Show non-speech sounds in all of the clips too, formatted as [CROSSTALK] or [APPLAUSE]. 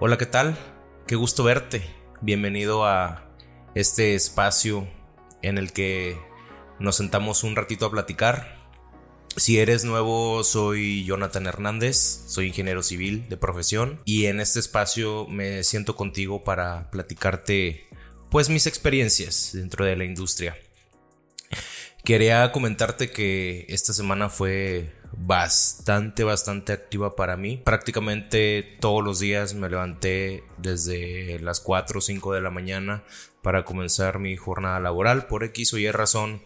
Hola, ¿qué tal? Qué gusto verte. Bienvenido a este espacio en el que nos sentamos un ratito a platicar. Si eres nuevo, soy Jonathan Hernández, soy ingeniero civil de profesión y en este espacio me siento contigo para platicarte pues mis experiencias dentro de la industria. Quería comentarte que esta semana fue bastante, bastante activa para mí. Prácticamente todos los días me levanté desde las 4 o 5 de la mañana para comenzar mi jornada laboral. Por X o Y razón,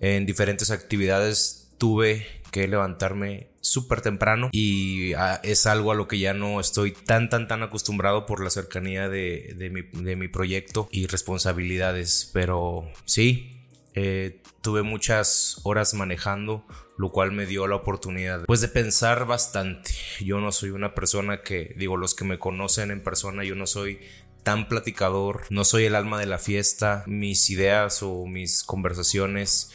en diferentes actividades tuve que levantarme súper temprano y ah, es algo a lo que ya no estoy tan tan tan acostumbrado por la cercanía de, de, mi, de mi, proyecto y responsabilidades pero sí eh, tuve muchas horas manejando lo cual me dio la oportunidad pues de pensar bastante. Yo no soy una persona que, digo, los que me conocen en persona, yo no soy tan platicador, no soy el alma de la fiesta, mis ideas o mis conversaciones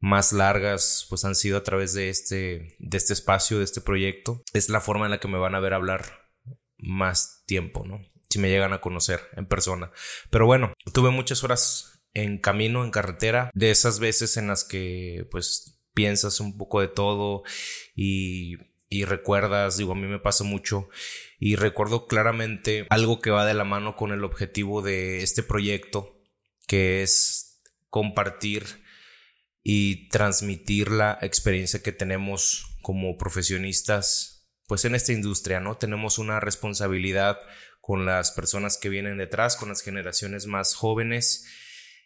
más largas pues han sido a través de este de este espacio, de este proyecto. Es la forma en la que me van a ver hablar más tiempo, ¿no? Si me llegan a conocer en persona. Pero bueno, tuve muchas horas en camino, en carretera, de esas veces en las que pues piensas un poco de todo y, y recuerdas, digo, a mí me pasa mucho y recuerdo claramente algo que va de la mano con el objetivo de este proyecto, que es compartir y transmitir la experiencia que tenemos como profesionistas, pues en esta industria, ¿no? Tenemos una responsabilidad con las personas que vienen detrás, con las generaciones más jóvenes.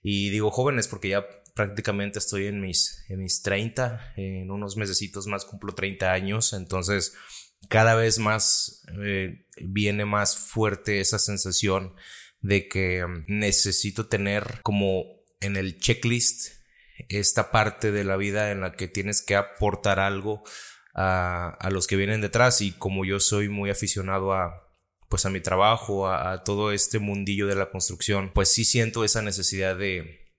Y digo jóvenes porque ya prácticamente estoy en mis, en mis 30, en unos mesecitos más cumplo 30 años, entonces cada vez más eh, viene más fuerte esa sensación de que mm, necesito tener como en el checklist esta parte de la vida en la que tienes que aportar algo a, a los que vienen detrás y como yo soy muy aficionado a pues a mi trabajo, a, todo este mundillo de la construcción, pues sí siento esa necesidad de,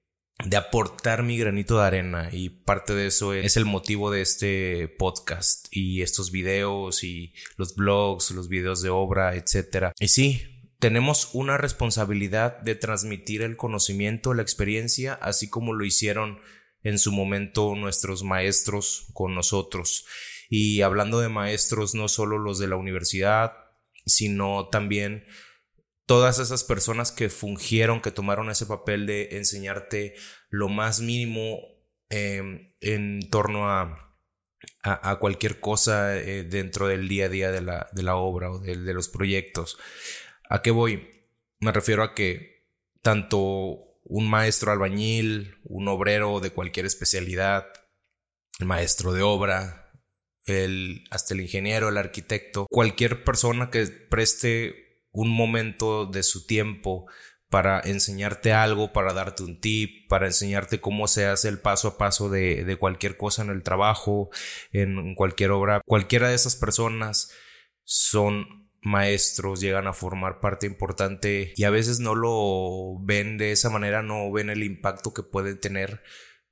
de aportar mi granito de arena y parte de eso es el motivo de este podcast y estos videos y los blogs, los videos de obra, etcétera. Y sí, tenemos una responsabilidad de transmitir el conocimiento, la experiencia, así como lo hicieron en su momento nuestros maestros con nosotros. Y hablando de maestros, no solo los de la universidad, sino también todas esas personas que fungieron, que tomaron ese papel de enseñarte lo más mínimo em, en torno a, a, cualquier cosa eh, dentro del día a día de la, de la obra o de, de, los proyectos. ¿A qué voy? Me refiero a que tanto un maestro albañil, un obrero de cualquier especialidad, maestro de obra, el, hasta el ingeniero, el arquitecto, cualquier persona que preste un momento de su tiempo para enseñarte algo, para darte un tip, para enseñarte cómo se hace el paso a paso de, de cualquier cosa en el trabajo, en cualquier obra. Cualquiera de esas personas son maestros, llegan a formar parte importante y a veces no lo ven de esa manera, no ven el impacto que pueden tener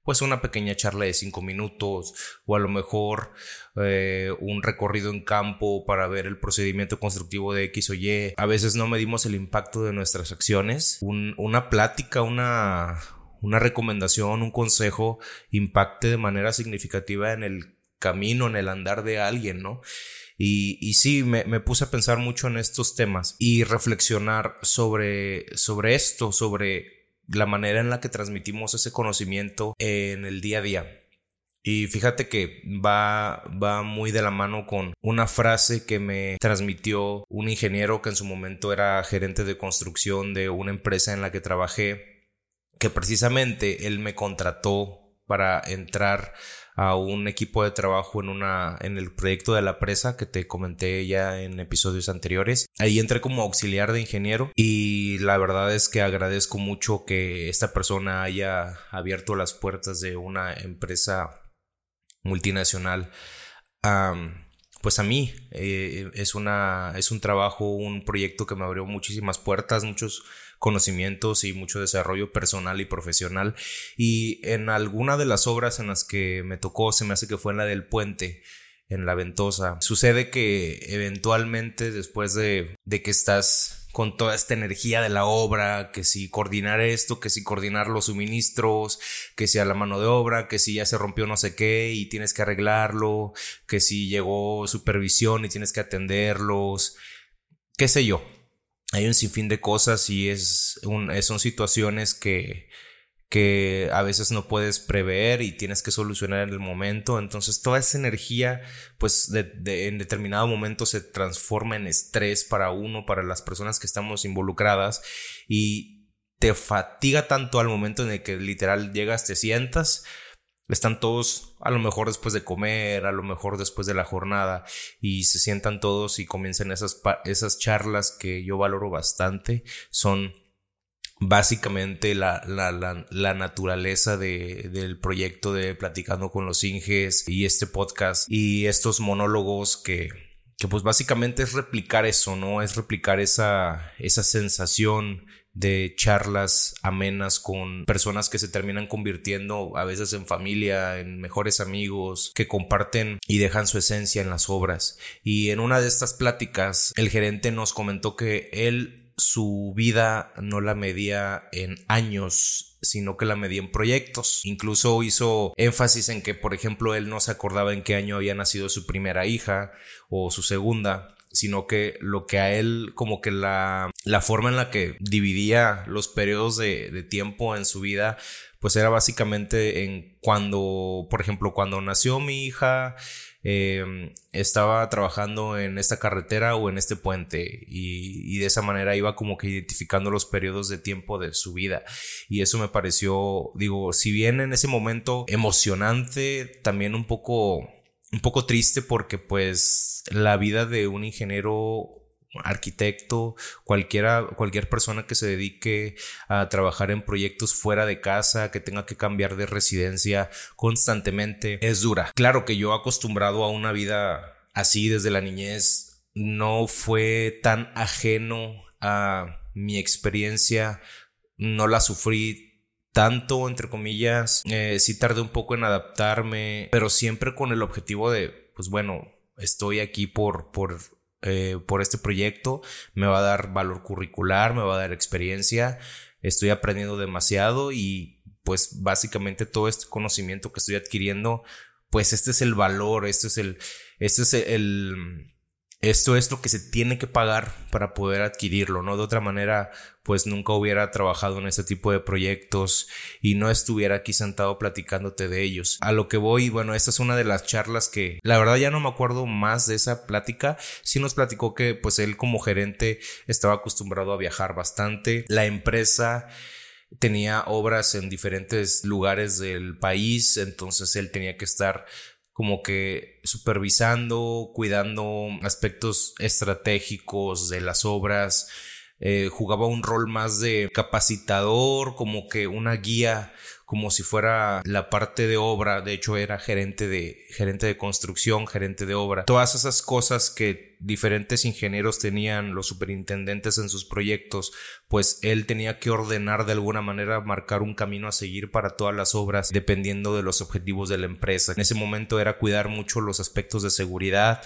pues una pequeña charla de cinco minutos o a lo mejor eh, un recorrido en campo para ver el procedimiento constructivo de X o Y. A veces no medimos el impacto de nuestras acciones. una plática, una, una recomendación, un consejo impacte de manera significativa en el camino, en el andar de alguien, ¿no? Y, y sí, me, me, puse a pensar mucho en estos temas y reflexionar sobre, sobre esto, sobre la manera en la que transmitimos ese conocimiento en el día a día. Y fíjate que va, va muy de la mano con una frase que me transmitió un ingeniero que en su momento era gerente de construcción de una empresa en la que trabajé, que precisamente él me contrató para entrar a un equipo de trabajo en una en el proyecto de la presa que te comenté ya en episodios anteriores. Ahí entré como auxiliar de ingeniero y la verdad es que agradezco mucho que esta persona haya abierto las puertas de una empresa multinacional. pues a mí eh, es una es un trabajo, un proyecto que me abrió muchísimas puertas, muchos conocimientos y mucho desarrollo personal y profesional. Y en alguna de las obras en las que me tocó, se me hace que fue en la del puente, en la ventosa. Sucede que eventualmente después de, de que estás con toda esta energía de la obra, que si coordinar esto, que si coordinar los suministros, que si a la mano de obra, que si ya se rompió no sé qué y tienes que arreglarlo, que si llegó supervisión y tienes que atenderlos, qué sé yo. Hay un sinfín de cosas y es un, son situaciones que, que a veces no puedes prever y tienes que solucionar en el momento. Entonces toda esa energía, pues de, en determinado momento se transforma en estrés para uno, para las personas que estamos involucradas y te fatiga tanto al momento en el que literal llegas, te sientas. Están todos a lo mejor después de comer, a lo mejor después de la jornada y se sientan todos y comienzan esas, esas charlas que yo valoro bastante. Son básicamente la, la, la, la naturaleza de, del proyecto de Platicando con los Inges y este podcast y estos monólogos que, que pues básicamente es replicar eso, ¿no? Es replicar esa, esa sensación de charlas amenas con personas que se terminan convirtiendo a veces en familia, en mejores amigos, que comparten y dejan su esencia en las obras. Y en una de estas pláticas, el gerente nos comentó que él su vida no la medía en años, sino que la medía en proyectos. Incluso hizo énfasis en que, por ejemplo, él no se acordaba en qué año había nacido su primera hija o su segunda, sino que lo que a él como que la, la forma en la que dividía los periodos de, tiempo en su vida, pues era básicamente en cuando, por ejemplo, cuando nació mi hija, Em, estaba trabajando en esta carretera o en este puente y, de esa manera iba como que identificando los periodos de tiempo de su vida. Y eso me pareció digo si bien en ese momento emocionante también un poco un poco triste porque pues la vida de un ingeniero arquitecto, cualquiera, cualquier persona que se dedique a trabajar en proyectos fuera de casa, que tenga que cambiar de residencia constantemente, es dura. Claro que yo acostumbrado a una vida así desde la niñez, no fue tan ajeno a mi experiencia, no la sufrí tanto, entre comillas, eh, sí tardé un poco en adaptarme, pero siempre con el objetivo de, pues bueno, estoy aquí por, por eh, por este proyecto, me va a dar valor curricular, me va a dar experiencia, estoy aprendiendo demasiado y pues básicamente todo este conocimiento que estoy adquiriendo, pues este es el valor, este es el, este es el, esto es lo que se tiene que pagar para poder adquirirlo, ¿no? De otra manera, pues nunca hubiera trabajado en este tipo de proyectos y no estuviera aquí sentado platicándote de ellos. A lo que voy, bueno, esta es una de las charlas que la verdad ya no me acuerdo más de esa plática. Sí nos platicó que pues él como gerente estaba acostumbrado a viajar bastante. La empresa tenía obras en diferentes lugares del país, entonces él tenía que estar como que supervisando, cuidando aspectos estratégicos de las obras, eh, jugaba un rol más de capacitador, como que una guía como si fuera la parte de obra, de hecho era gerente de gerente de construcción, gerente de obra. Todas esas cosas que diferentes ingenieros tenían, los superintendentes en sus proyectos, pues él tenía que ordenar de alguna manera, marcar un camino a seguir para todas las obras dependiendo de los objetivos de la empresa. En ese momento era cuidar mucho los aspectos de seguridad,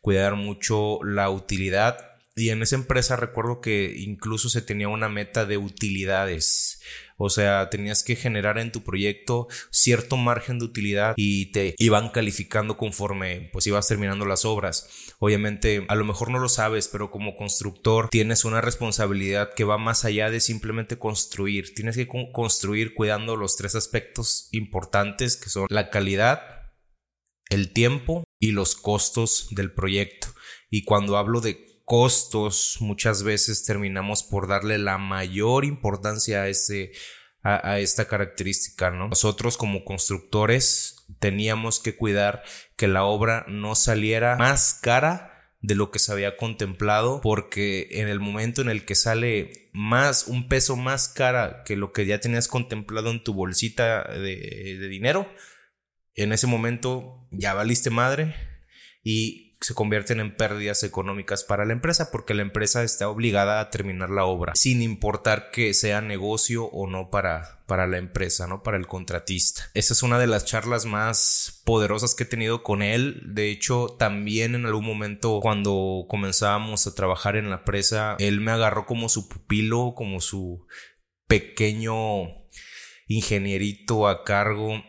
cuidar mucho la utilidad y en esa empresa recuerdo que incluso se tenía una meta de utilidades. O sea, tenías que generar en tu proyecto cierto margen de utilidad y te iban calificando conforme pues ibas terminando las obras. Obviamente, a lo mejor no lo sabes, pero como constructor tienes una responsabilidad que va más allá de simplemente construir. Tienes que construir cuidando los tres aspectos importantes que son la calidad, el tiempo y los costos del proyecto. Y cuando hablo de costos, muchas veces terminamos por darle la mayor importancia a, ese, a, esta característica, ¿no? Nosotros como constructores teníamos que cuidar que la obra no saliera más cara de lo que se había contemplado porque en el momento en el que sale más un peso más cara que lo que ya tenías contemplado en tu bolsita de, de dinero en ese momento ya valiste madre y se convierten en pérdidas económicas para la empresa porque la empresa está obligada a terminar la obra sin importar que sea negocio o no para, para la empresa, ¿no? Para el contratista. Esa es una de las charlas más poderosas que he tenido con él. De hecho, también en algún momento cuando comenzábamos a trabajar en la presa, él me agarró como su pupilo, como su pequeño ingenierito a cargo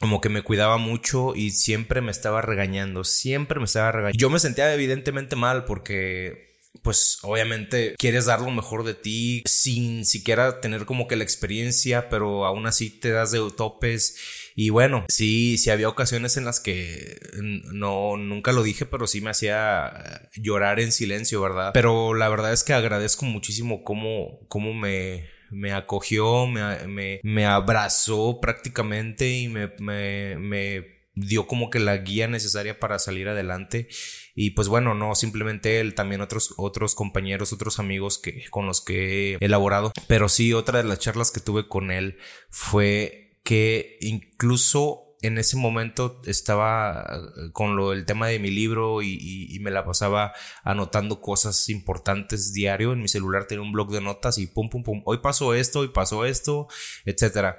como que me cuidaba mucho y siempre me estaba regañando, siempre me estaba regañando. Yo me sentía evidentemente mal porque pues obviamente quieres dar lo mejor de ti sin siquiera tener como que la experiencia, pero aún así te das de topes. Y bueno, sí, sí había ocasiones en las que no, nunca lo dije, pero sí me hacía llorar en silencio, ¿verdad? Pero la verdad es que agradezco muchísimo cómo, cómo me, me acogió, me, me, abrazó prácticamente y me, me, dio como que la guía necesaria para salir adelante. Y pues bueno, no simplemente él, también otros, otros compañeros, otros amigos que, con los que he elaborado. Pero sí, otra de las charlas que tuve con él fue que incluso en ese momento estaba eh, con lo del tema de mi libro y, me la pasaba anotando cosas importantes diario. En mi celular tenía un blog de notas y pum, pum, pum. Hoy pasó esto, hoy pasó esto, etcétera.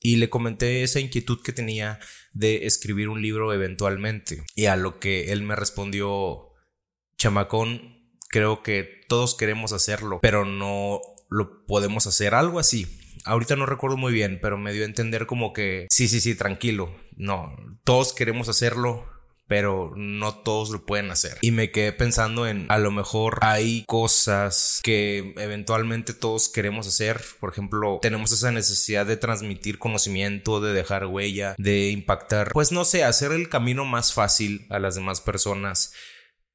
Y le comenté esa inquietud que tenía de escribir un libro eventualmente. Y a lo que él me respondió, chamacón, creo que todos queremos hacerlo, pero no lo podemos hacer. Algo así ahorita no recuerdo muy bien, pero me dio a entender como que sí, sí, sí, tranquilo. No, todos queremos hacerlo, pero no todos lo pueden hacer. Y me quedé pensando en a lo mejor hay cosas que eventualmente todos queremos hacer. Por ejemplo, tenemos esa necesidad de transmitir conocimiento, de dejar huella, de impactar, pues no sé, hacer el camino más fácil a las demás personas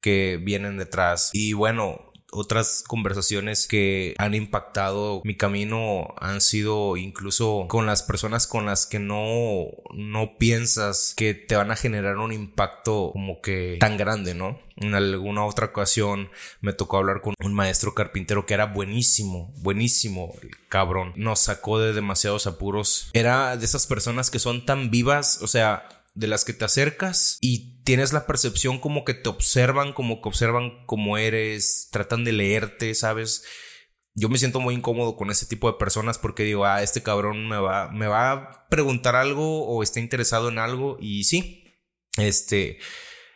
que vienen detrás. Y bueno, otras conversaciones que han impactado mi camino han sido incluso con las personas con las que no, no piensas que te van a generar un impacto como que tan grande, ¿no? En alguna otra ocasión me tocó hablar con un maestro carpintero que era buenísimo, buenísimo, cabrón. Nos sacó de demasiados apuros. Era de esas personas que son tan vivas, o sea, de las que te acercas y tienes la percepción como que te observan, como que observan cómo eres, tratan de leerte, ¿sabes? Yo me siento muy incómodo con ese tipo de personas porque digo, ah, este cabrón me va, me va a preguntar algo o está interesado en algo y sí, este,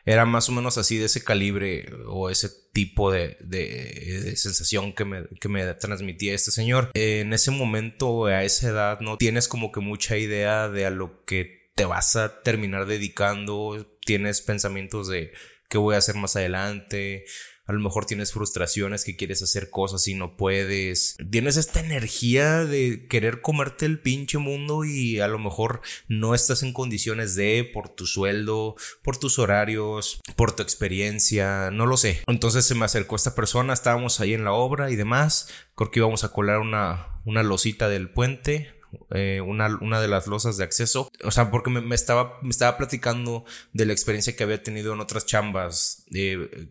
era más o menos así de ese calibre o ese tipo de, de, sensación que me, que me transmitía este señor. En ese momento, a esa edad, no tienes como que mucha idea de a lo que te vas a terminar dedicando, tienes pensamientos de qué voy a hacer más adelante, a lo mejor tienes frustraciones que quieres hacer cosas y no puedes. Tienes esta energía de querer comerte el pinche mundo y a lo mejor no estás en condiciones de por tu sueldo, por tus horarios, por tu experiencia, no lo sé. Entonces se me acercó esta persona, estábamos ahí en la obra y demás. Creo que íbamos a colar una, una losita del puente eh, una, una, de las losas de acceso. O sea, porque me, estaba, me estaba platicando de la experiencia que había tenido en otras chambas.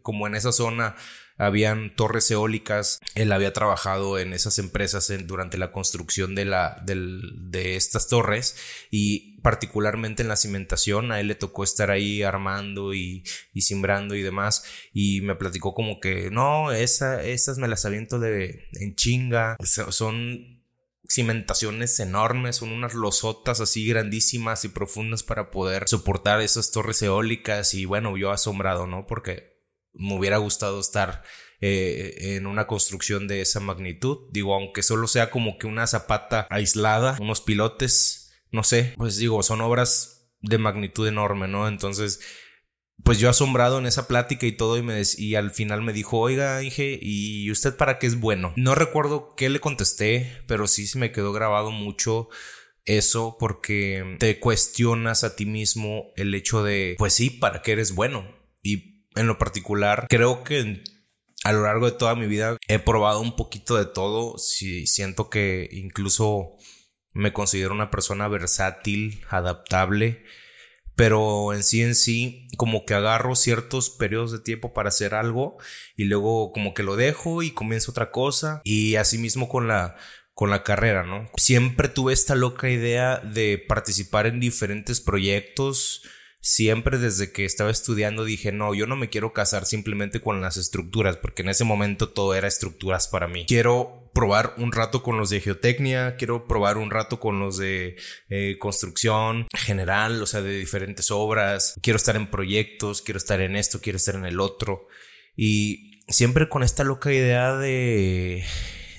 como en esa zona habían torres eólicas. Él había trabajado en esas empresas durante la construcción de, la, de estas torres y particularmente en la cimentación. A él le tocó estar ahí armando y, y simbrando y demás. Y me platicó como que no, esa, esas me las aviento de en chinga. son cimentaciones enormes, son unas losotas así grandísimas y profundas para poder soportar esas torres eólicas y bueno, yo asombrado, ¿no? Porque me hubiera gustado estar eh, en una construcción de esa magnitud, digo, aunque solo sea como que una zapata aislada, unos pilotes, no sé, pues digo, son obras de magnitud enorme, ¿no? Entonces, pues yo asombrado en esa plática y todo y, me y al final me dijo, oiga, dije, ¿y usted para qué es bueno? No recuerdo qué le contesté, pero sí se me quedó grabado mucho eso porque te cuestionas a ti mismo el hecho de, pues sí, ¿para qué eres bueno? Y en lo particular, creo que a lo largo de toda mi vida he probado un poquito de todo. Sí, siento que incluso me considero una persona versátil, adaptable pero en sí en sí como que agarro ciertos periodos de tiempo para hacer algo y luego como que lo dejo y comienzo otra cosa y así mismo con la con la carrera, ¿no? Siempre tuve esta loca idea de participar en diferentes proyectos siempre desde que estaba estudiando dije, no, yo no me quiero casar simplemente con las estructuras, porque en ese momento todo era estructuras para mí. Quiero probar un rato con los de geotecnia, quiero probar un rato con los de eh, construcción general, o sea, de diferentes obras, quiero estar en proyectos, quiero estar en esto, quiero estar en el otro. Y siempre con esta loca idea de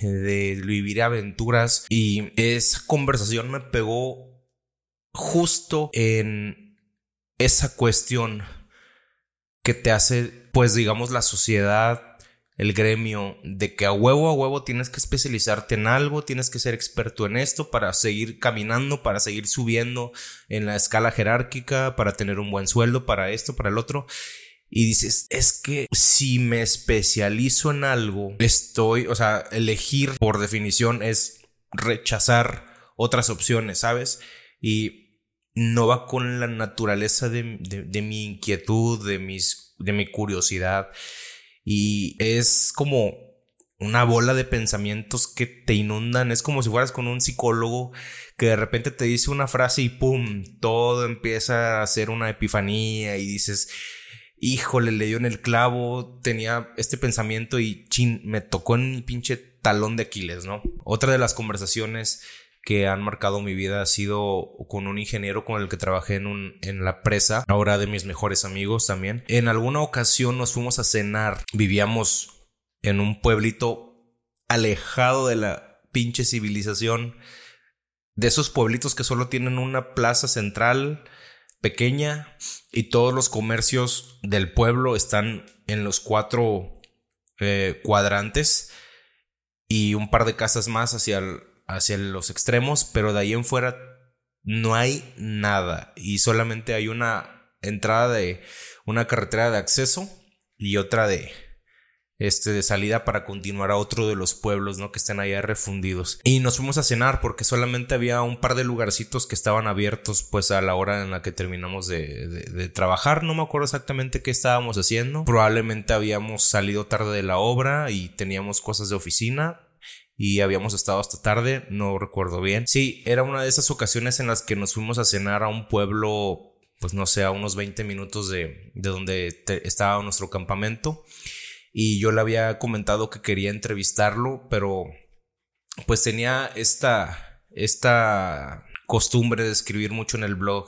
de vivir aventuras y esa conversación me pegó justo en esa cuestión que te hace, pues digamos, la sociedad, el gremio, de que a huevo a huevo tienes que especializarte en algo, tienes que ser experto en esto para seguir caminando, para seguir subiendo en la escala jerárquica, para tener un buen sueldo, para esto, para el otro. Y dices, es que si me especializo en algo, estoy, o sea, elegir por definición es rechazar otras opciones, ¿sabes? Y no va con la naturaleza de, mi inquietud, de, mis, de mi curiosidad. Y es como una bola de pensamientos que te inundan. Es como si fueras con un psicólogo que de repente te dice una frase y ¡pum! Todo empieza a ser una epifanía y dices, híjole, le dio en el clavo, tenía este pensamiento y chin, me tocó en mi pinche talón de Aquiles, ¿no? Otra de las conversaciones que han marcado mi vida ha sido con un ingeniero con el que trabajé en, un, en la presa, ahora de mis mejores amigos también. En alguna ocasión nos fuimos a cenar, vivíamos en un pueblito alejado de la pinche civilización, de esos pueblitos que solo tienen una plaza central, pequeña y todos los comercios del pueblo están en los cuatro eh, cuadrantes y un par de casas más hacia, hacia los extremos, pero de ahí en fuera no hay nada y solamente hay una entrada de una carretera de acceso y otra de este, de salida para continuar a otro de los pueblos, ¿no? Que están allá refundidos. Y nos fuimos a cenar porque solamente había un par de lugarcitos que estaban abiertos, pues a la hora en la que terminamos de, de, trabajar. No me acuerdo exactamente qué estábamos haciendo. Probablemente habíamos salido tarde de la obra y teníamos cosas de oficina. Y habíamos estado hasta tarde, no recuerdo bien. Sí, era una de esas ocasiones en las que nos fuimos a cenar a un pueblo, pues no sé, a unos 20 minutos de, de donde estaba nuestro campamento y yo le había comentado que quería entrevistarlo, pero pues tenía esta, esta costumbre de escribir mucho en el blog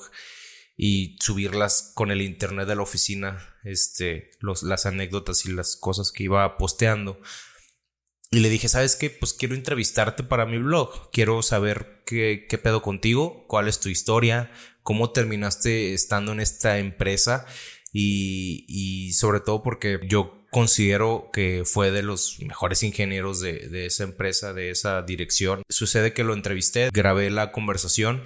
y subirlas con el internet de la oficina, este, los, las anécdotas y las cosas que iba posteando. Y le dije, ¿sabes qué? Pues quiero entrevistarte para mi blog. Quiero saber qué, qué pedo contigo, cuál es tu historia, cómo terminaste estando en esta empresa y, y sobre todo porque yo considero que fue de los mejores ingenieros de, esa empresa, de esa dirección. Sucede que lo entrevisté, grabé la conversación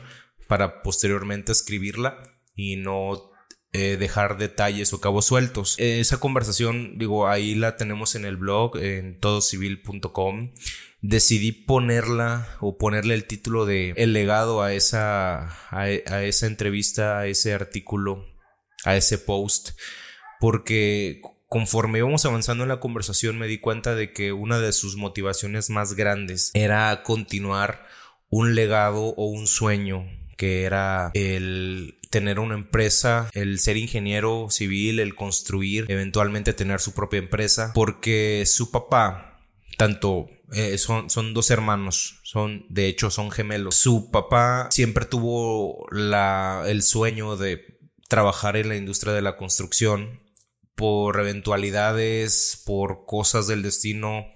para posteriormente escribirla y no eh, dejar detalles o cabos sueltos. Esa conversación, digo, ahí la tenemos en el blog, en todocivil.com. Decidí ponerla o ponerle el título de El legado a esa, a esa entrevista, a ese artículo, a ese post, porque conforme íbamos avanzando en la conversación me di cuenta de que una de sus motivaciones más grandes era continuar un legado o un sueño que era el tener una empresa, el ser ingeniero civil, el construir, eventualmente tener su propia empresa, porque su papá, tanto eh, son, son dos hermanos, son, de hecho, son gemelos. Su papá siempre tuvo la, el sueño de trabajar en la industria de la construcción por eventualidades, por cosas del destino,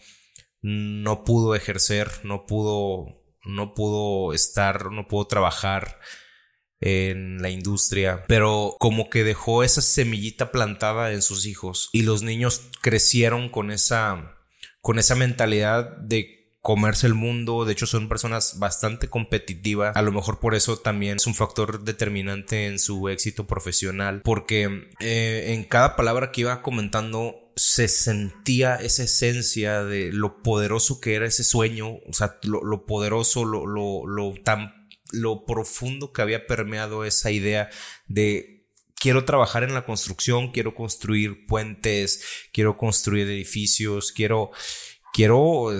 no pudo ejercer, no pudo, no pudo estar, no pudo trabajar en la industria, pero como que dejó esa semillita plantada en sus hijos y los niños crecieron con esa con esa mentalidad de comerse el mundo, de hecho son personas bastante competitivas, a lo mejor por eso también es un factor determinante en su éxito profesional, porque eh, en cada palabra que iba comentando se sentía esa esencia de lo poderoso que era ese sueño, o sea, lo, poderoso, lo, lo, lo tan, lo profundo que había permeado esa idea de quiero trabajar en la construcción, quiero construir puentes, quiero construir edificios, quiero, quiero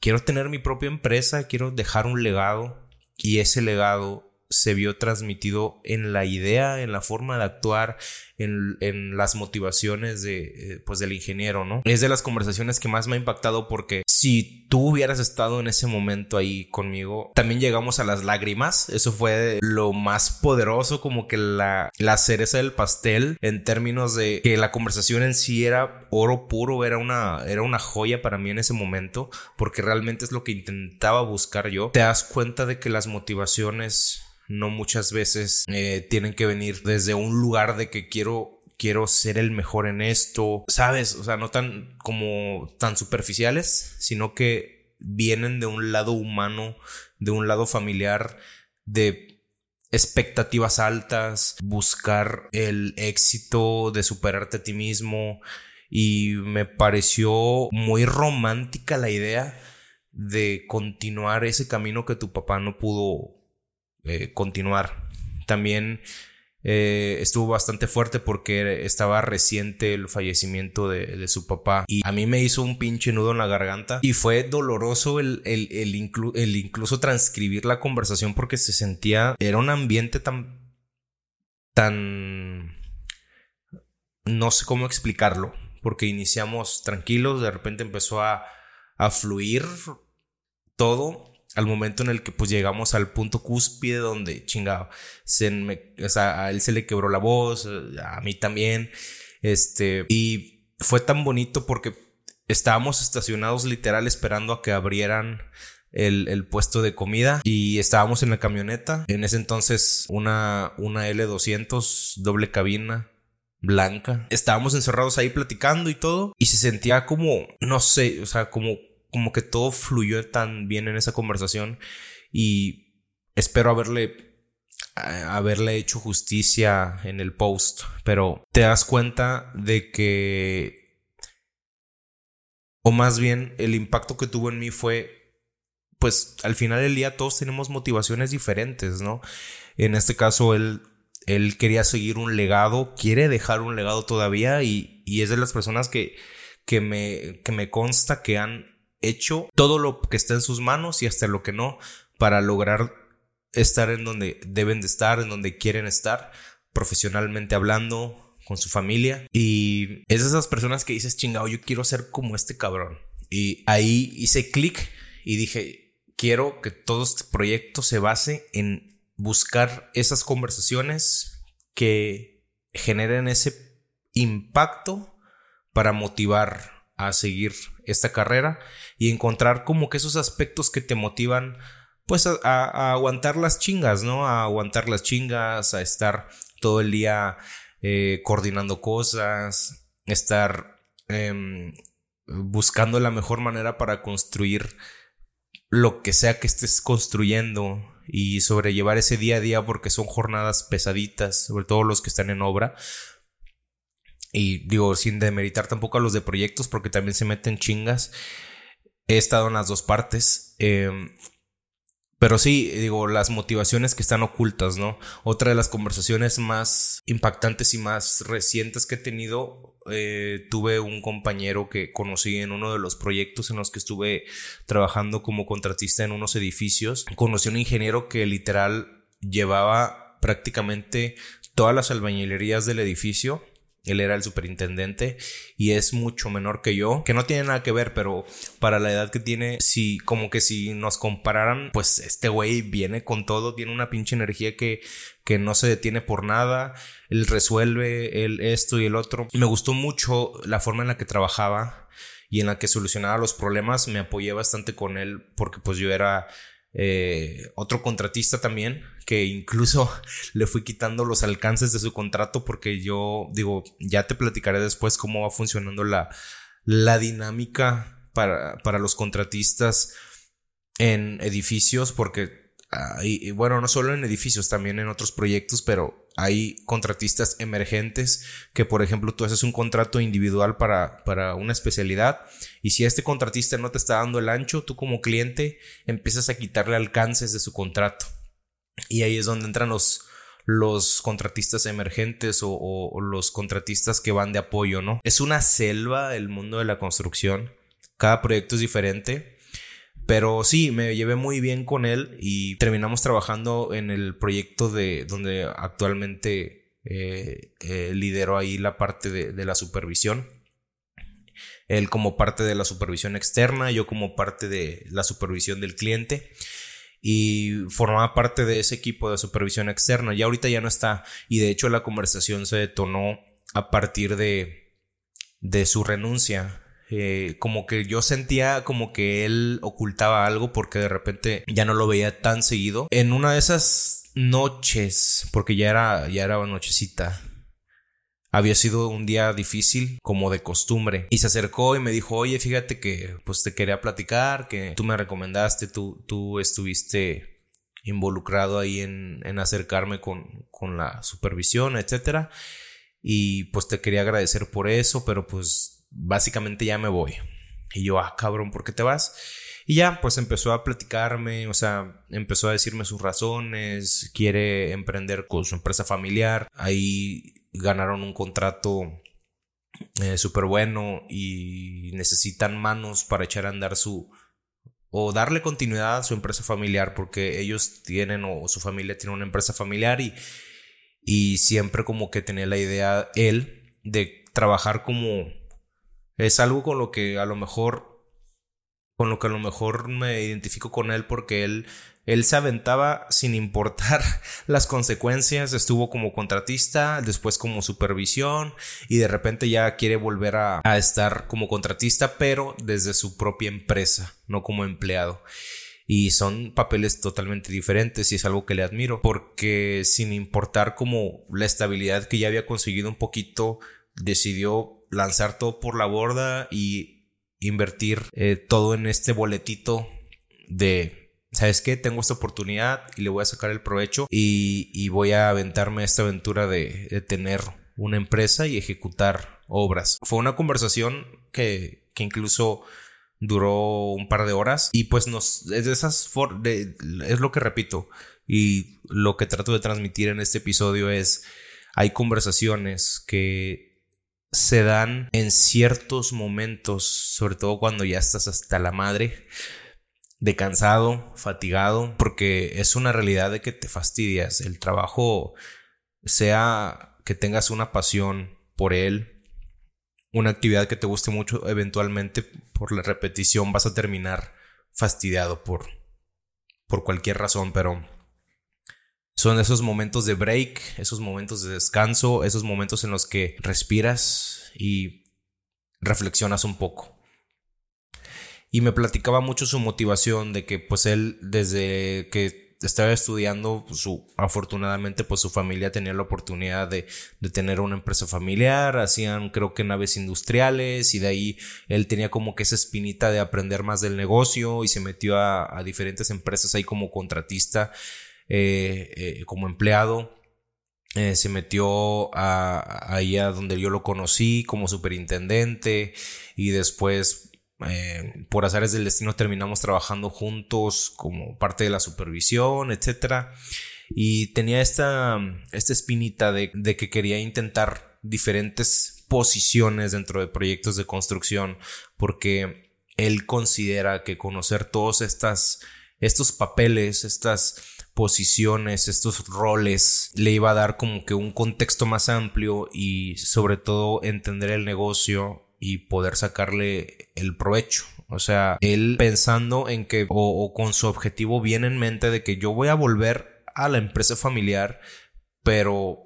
quiero tener mi propia empresa, quiero dejar un legado y ese legado se vio transmitido en la idea, en la forma de actuar, en, en las motivaciones de, eh, pues, del ingeniero, ¿no? Es de las conversaciones que más me ha impactado porque si tú hubieras estado en ese momento ahí conmigo, también llegamos a las lágrimas. Eso fue lo más poderoso, como que la, la cereza del pastel en términos de que la conversación en sí era oro puro, era una, era una joya para mí en ese momento, porque realmente es lo que intentaba buscar yo. Te das cuenta de que las motivaciones no muchas veces eh, tienen que venir desde un lugar de que quiero quiero ser el mejor en esto, ¿sabes? O sea, no tan como tan superficiales, sino que vienen de un lado humano, de un lado familiar, de expectativas altas, buscar el éxito de superarte a ti mismo y me pareció muy romántica la idea de continuar ese camino que tu papá no pudo eh, continuar. También eh, estuvo bastante fuerte porque estaba reciente el fallecimiento de, su papá y a mí me hizo un pinche nudo en la garganta y fue doloroso el, el, el, incluso transcribir la conversación porque se sentía, era un ambiente tan, tan, no sé cómo explicarlo, porque iniciamos tranquilos, de repente empezó a, a fluir todo al momento en el que pues llegamos al punto cúspide donde chingado, se o sea, a él se le quebró la voz, a mí también, este, y fue tan bonito porque estábamos estacionados literal esperando a que abrieran el, el, puesto de comida y estábamos en la camioneta. En ese entonces una, una L200 doble cabina blanca. Estábamos encerrados ahí platicando y todo y se sentía como, no sé, o sea, como como que todo fluyó tan bien en esa conversación y espero haberle haberle hecho justicia en el post, pero te das cuenta de que o más bien el impacto que tuvo en mí fue pues al final del día todos tenemos motivaciones diferentes, ¿no? En este caso él él quería seguir un legado, quiere dejar un legado todavía y, y es de las personas que, que, me, que me consta que han hecho todo lo que está en sus manos y hasta lo que no para lograr estar en donde deben de estar, en donde quieren estar, profesionalmente hablando, con su familia. Y es de esas personas que dices, chingado, yo quiero ser como este cabrón. Y ahí hice clic y dije, quiero que todo este proyecto se base en buscar esas conversaciones que generen ese impacto para motivar a seguir esta carrera y encontrar como que esos aspectos que te motivan pues a, aguantar las chingas, ¿no? A aguantar las chingas, a estar todo el día eh, coordinando cosas, estar em, buscando la mejor manera para construir lo que sea que estés construyendo y sobrellevar ese día a día porque son jornadas pesaditas, sobre todo los que están en obra, y digo, sin demeritar tampoco a los de proyectos, porque también se meten chingas. He estado en las dos partes. Em, pero sí, digo, las motivaciones que están ocultas, ¿no? Otra de las conversaciones más impactantes y más recientes que he tenido, eh, tuve un compañero que conocí en uno de los proyectos en los que estuve trabajando como contratista en unos edificios. Conocí a un ingeniero que literal llevaba prácticamente todas las albañilerías del edificio él era el superintendente y es mucho menor que yo, que no tiene nada que ver, pero para la edad que tiene, si como que si nos compararan, pues este güey viene con todo, tiene una pinche energía que, que no se detiene por nada, él resuelve el esto y el otro. Me gustó mucho la forma en la que trabajaba y en la que solucionaba los problemas, me apoyé bastante con él porque pues yo era eh, otro contratista también, que incluso [LAUGHS] le fui quitando los alcances de su contrato porque yo digo, ya te platicaré después cómo va funcionando la, la dinámica para, para los contratistas en edificios, porque y bueno, no solo en edificios, también en otros proyectos, pero hay contratistas emergentes que, por ejemplo, tú haces un contrato individual para, para una especialidad y si este contratista no te está dando el ancho, tú como cliente empiezas a quitarle alcances de su contrato. Y ahí es donde entran los, los contratistas emergentes o, o, los contratistas que van de apoyo, ¿no? Es una selva el mundo de la construcción. Cada proyecto es diferente Pero sí, me llevé muy bien con él y terminamos trabajando en el proyecto de donde actualmente eh, eh, lidero ahí la parte de, la supervisión. Él como parte de la supervisión externa, yo como parte de la supervisión del cliente y formaba parte de ese equipo de supervisión externa. Y ahorita ya no está y de hecho la conversación se detonó a partir de, de su renuncia eh, como que yo sentía como que él ocultaba algo porque de repente ya no lo veía tan seguido. En una de esas noches, porque ya era, ya era nochecita, había sido un día difícil, como de costumbre. Y se acercó y me dijo, oye, fíjate que pues te quería platicar, que tú me recomendaste, tú, tú estuviste involucrado ahí en, en acercarme con, con la supervisión, etcétera. Y pues te quería agradecer por eso, pero pues básicamente ya me voy. Y yo, ah, cabrón, ¿por qué te vas? Y ya, pues empezó a platicarme, o sea, empezó a decirme sus razones, quiere emprender con su empresa familiar, ahí ganaron un contrato eh, súper bueno y necesitan manos para echar a andar su, o darle continuidad a su empresa familiar, porque ellos tienen, o su familia tiene una empresa familiar y, y siempre como que tenía la idea él de trabajar como es algo con lo que a lo mejor, con lo que a lo mejor me identifico con él porque él, él se aventaba sin importar [LAUGHS] las consecuencias, estuvo como contratista, después como supervisión y de repente ya quiere volver a, a estar como contratista, pero desde su propia empresa, no como empleado. Y son papeles totalmente diferentes y es algo que le admiro porque sin importar como la estabilidad que ya había conseguido un poquito decidió lanzar todo por la borda y invertir eh, todo en este boletito de, ¿sabes qué? Tengo esta oportunidad y le voy a sacar el provecho y, voy a aventarme esta aventura de, tener una empresa y ejecutar obras. Fue una conversación que, que incluso duró un par de horas y pues nos es de esas es lo que repito y lo que trato de transmitir en este episodio es hay conversaciones que se dan en ciertos momentos, sobre todo cuando ya estás hasta la madre, de cansado, fatigado, porque es una realidad de que te fastidias. El trabajo, sea que tengas una pasión por él, una actividad que te guste mucho, eventualmente por la repetición vas a terminar fastidiado por, por cualquier razón, pero son esos momentos de break, esos momentos de descanso, esos momentos en los que respiras y reflexionas un poco. Y me platicaba mucho su motivación de que pues él desde que estaba estudiando, pues, su, afortunadamente pues su familia tenía la oportunidad de, de, tener una empresa familiar, hacían creo que naves industriales y de ahí él tenía como que esa espinita de aprender más del negocio y se metió a, a diferentes empresas ahí como contratista eh, eh, como empleado. Eh, se metió a, ahí a donde yo lo conocí como superintendente y después por azares del destino terminamos trabajando juntos como parte de la supervisión, etcétera. Y tenía esta, esta espinita de, de, que quería intentar diferentes posiciones dentro de proyectos de construcción porque él considera que conocer todos estas, estos papeles, estas posiciones, estos roles, le iba a dar como que un contexto más amplio y sobre todo entender el negocio y poder sacarle el provecho. O sea, él pensando en que o, con su objetivo bien en mente de que yo voy a volver a la empresa familiar, pero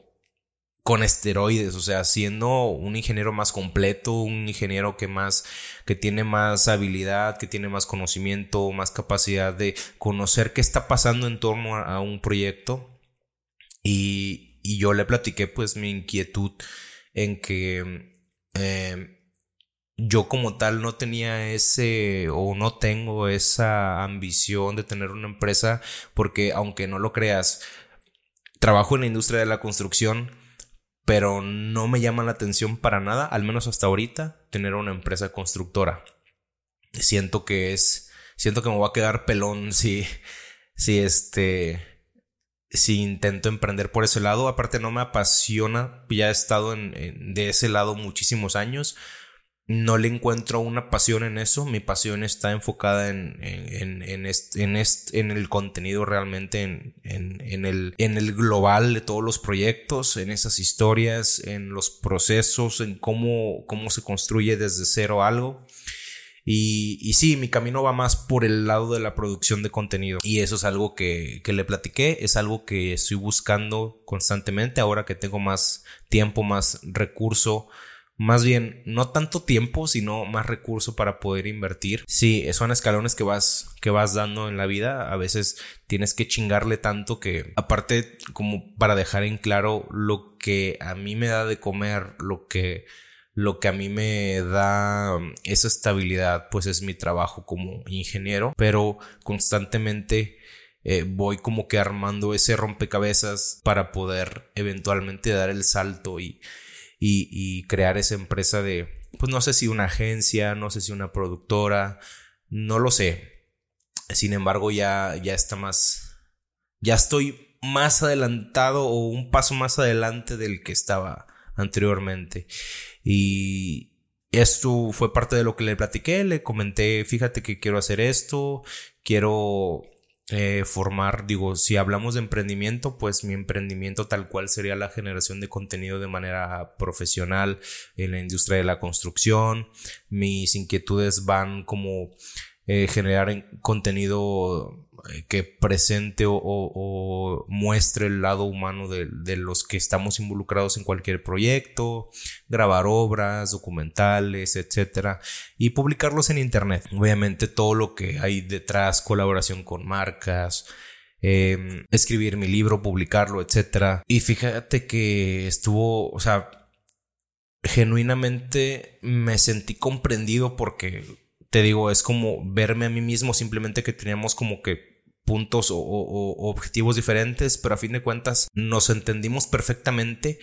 con esteroides, o sea, siendo un ingeniero más completo, un ingeniero que más, que tiene más habilidad, que tiene más conocimiento, más capacidad de conocer qué está pasando en torno a, un proyecto. Y, y, yo le platiqué pues mi inquietud en que eh, yo como tal no tenía ese o no tengo esa ambición de tener una empresa porque aunque no lo creas, trabajo en la industria de la construcción pero no me llama la atención para nada, al menos hasta ahorita, tener una empresa constructora. Siento que es, siento que me voy a quedar pelón [LAUGHS] si, si este, si intento emprender por ese lado. Aparte no me apasiona, ya he estado en, de ese lado muchísimos años. No le encuentro una pasión en eso. Mi pasión está enfocada en, en, en, en, el contenido realmente, en, en, el, en el global de todos los proyectos, en esas historias, en los procesos, en cómo, cómo se construye desde cero algo. Y, y, sí, mi camino va más por el lado de la producción de contenido. Y eso es algo que, que, le platiqué, es algo que estoy buscando constantemente ahora que tengo más tiempo, más recurso más bien no tanto tiempo, sino más recurso para poder invertir. Sí, son escalones que vas que vas dando en la vida, a veces tienes que chingarle tanto que aparte como para dejar en claro lo que a mí me da de comer, lo que lo que a mí me da esa estabilidad, pues es mi trabajo como ingeniero, pero constantemente eh, voy como que armando ese rompecabezas para poder eventualmente dar el salto y y, crear esa empresa de, pues no sé si una agencia, no sé si una productora, no lo sé. Sin embargo, ya, ya está más, ya estoy más adelantado o un paso más adelante del que estaba anteriormente. Y esto fue parte de lo que le platiqué, le comenté, fíjate que quiero hacer esto, quiero eh, formar, digo, si hablamos de emprendimiento, pues mi emprendimiento tal cual sería la generación de contenido de manera profesional en la industria de la construcción. Mis inquietudes van como eh, generar contenido que presente o, muestre el lado humano de, los que estamos involucrados en cualquier proyecto, grabar obras, documentales, etcétera, y publicarlos en internet. Obviamente todo lo que hay detrás, colaboración con marcas, em, escribir mi libro, publicarlo, etcétera. Y fíjate que estuvo, o sea, genuinamente me sentí comprendido porque te digo, es como verme a mí mismo, simplemente que teníamos como que puntos o, objetivos diferentes, pero a fin de cuentas nos entendimos perfectamente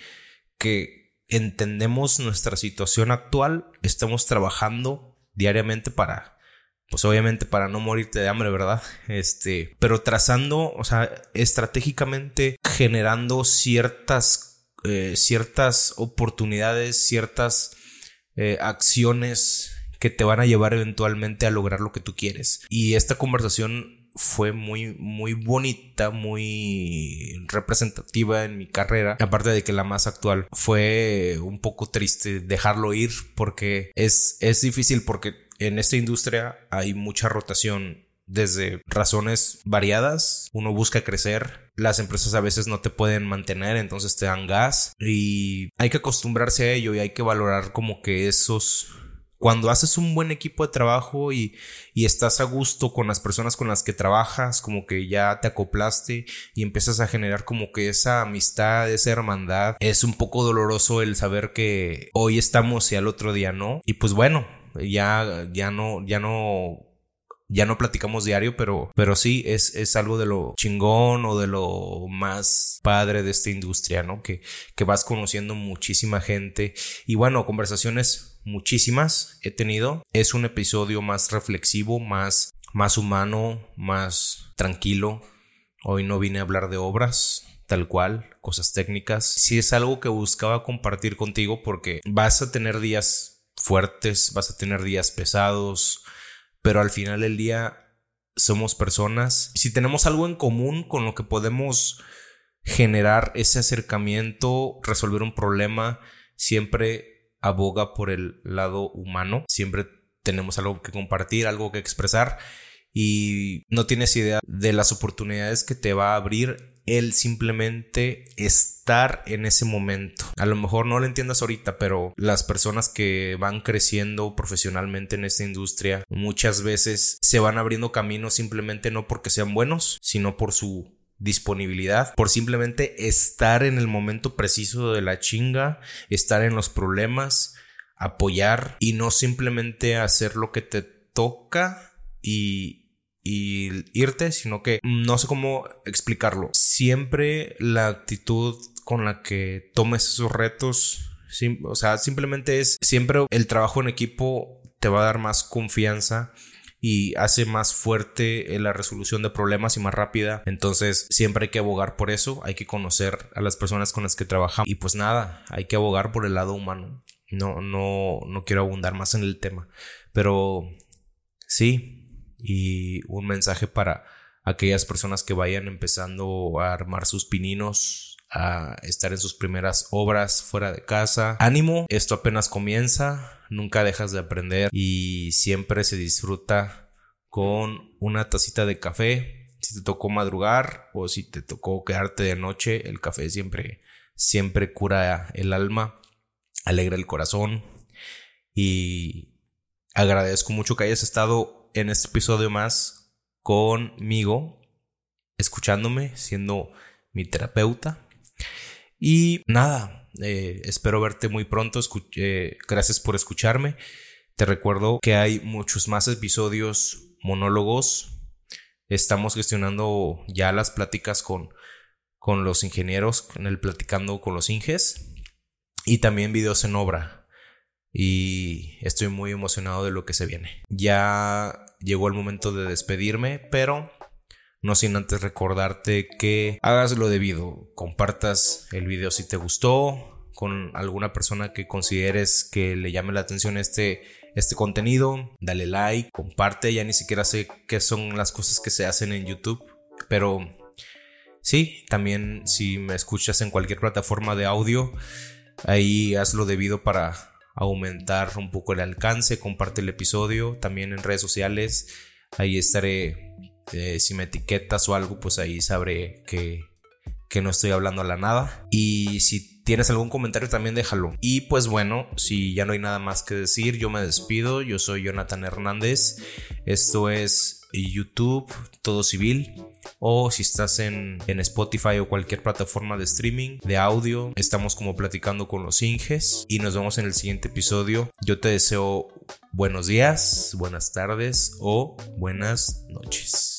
que entendemos nuestra situación actual, estamos trabajando diariamente para, pues obviamente para no morirte de hambre, ¿verdad? Este, pero trazando, o sea, estratégicamente generando ciertas, eh, ciertas oportunidades, ciertas eh, acciones que te van a llevar eventualmente a lograr lo que tú quieres. Y esta conversación fue muy, muy bonita, muy representativa en mi carrera. Aparte de que la más actual fue un poco triste dejarlo ir porque es, es difícil porque en esta industria hay mucha rotación desde razones variadas. Uno busca crecer. Las empresas a veces no te pueden mantener, entonces te dan gas y hay que acostumbrarse a ello y hay que valorar como que esos cuando haces un buen equipo de trabajo y, estás a gusto con las personas con las que trabajas, como que ya te acoplaste y empiezas a generar como que esa amistad, esa hermandad, es un poco doloroso el saber que hoy estamos y al otro día no. Y pues bueno, ya, ya no, ya no ya no platicamos diario, pero, pero sí es, es algo de lo chingón o de lo más padre de esta industria, ¿no? Que, que vas conociendo muchísima gente y bueno, conversaciones muchísimas he tenido. Es un episodio más reflexivo, más, más humano, más tranquilo. Hoy no vine a hablar de obras, tal cual, cosas técnicas. Si es algo que buscaba compartir contigo porque vas a tener días fuertes, vas a tener días pesados, pero al final del día somos personas. Si tenemos algo en común con lo que podemos generar ese acercamiento, resolver un problema, siempre aboga por el lado humano. Siempre tenemos algo que compartir, algo que expresar y no tienes idea de las oportunidades que te va a abrir el simplemente estar en ese momento. A lo mejor no lo entiendas ahorita, pero las personas que van creciendo profesionalmente en esta industria muchas veces se van abriendo caminos simplemente no porque sean buenos, sino por su disponibilidad, por simplemente estar en el momento preciso de la chinga, estar en los problemas, apoyar y no simplemente hacer lo que te toca y, y irte, sino que no sé cómo explicarlo. Siempre la actitud con la que tomes esos retos, o sea, simplemente es siempre el trabajo en equipo te va a dar más confianza y hace más fuerte eh, la resolución de problemas y más rápida. Entonces siempre hay que abogar por eso, hay que conocer a las personas con las que trabajamos y pues nada, hay que abogar por el lado humano. No, no, no quiero abundar más en el tema. Pero sí, y un mensaje para aquellas personas que vayan empezando a armar sus pininos, a estar en sus primeras obras fuera de casa. Ánimo, esto apenas comienza, nunca dejas de aprender y siempre se disfruta con una tacita de café. Si te tocó madrugar o si te tocó quedarte de noche, el café siempre, siempre cura el alma, alegra el corazón y agradezco mucho que hayas estado en este episodio más conmigo, escuchándome, siendo mi terapeuta. Y nada, eh, espero verte muy pronto. Eh, gracias por escucharme. Te recuerdo que hay muchos más episodios monólogos. Estamos gestionando ya las pláticas con, con los ingenieros, en el platicando con los inges. Y también videos en obra. Y estoy muy emocionado de lo que se viene. Ya llegó el momento de despedirme, pero no sin antes recordarte que hagas lo debido, compartas el video si te gustó con alguna persona que consideres que le llame la atención este, este contenido, dale like, comparte, ya ni siquiera sé qué son las cosas que se hacen en YouTube, pero sí, también si me escuchas en cualquier plataforma de audio, ahí haz lo debido para aumentar un poco el alcance, comparte el episodio, también en redes sociales, ahí estaré, eh, si me etiquetas o algo, pues ahí sabré que, que no estoy hablando a la nada. Y si tienes algún comentario también déjalo. Y pues bueno, si ya no hay nada más que decir, yo me despido, yo soy Jonathan Hernández, esto es YouTube, todo civil o si estás en, Spotify o cualquier plataforma de streaming de audio, estamos como platicando con los Inges y nos vemos en el siguiente episodio. Yo te deseo buenos días, buenas tardes o buenas noches.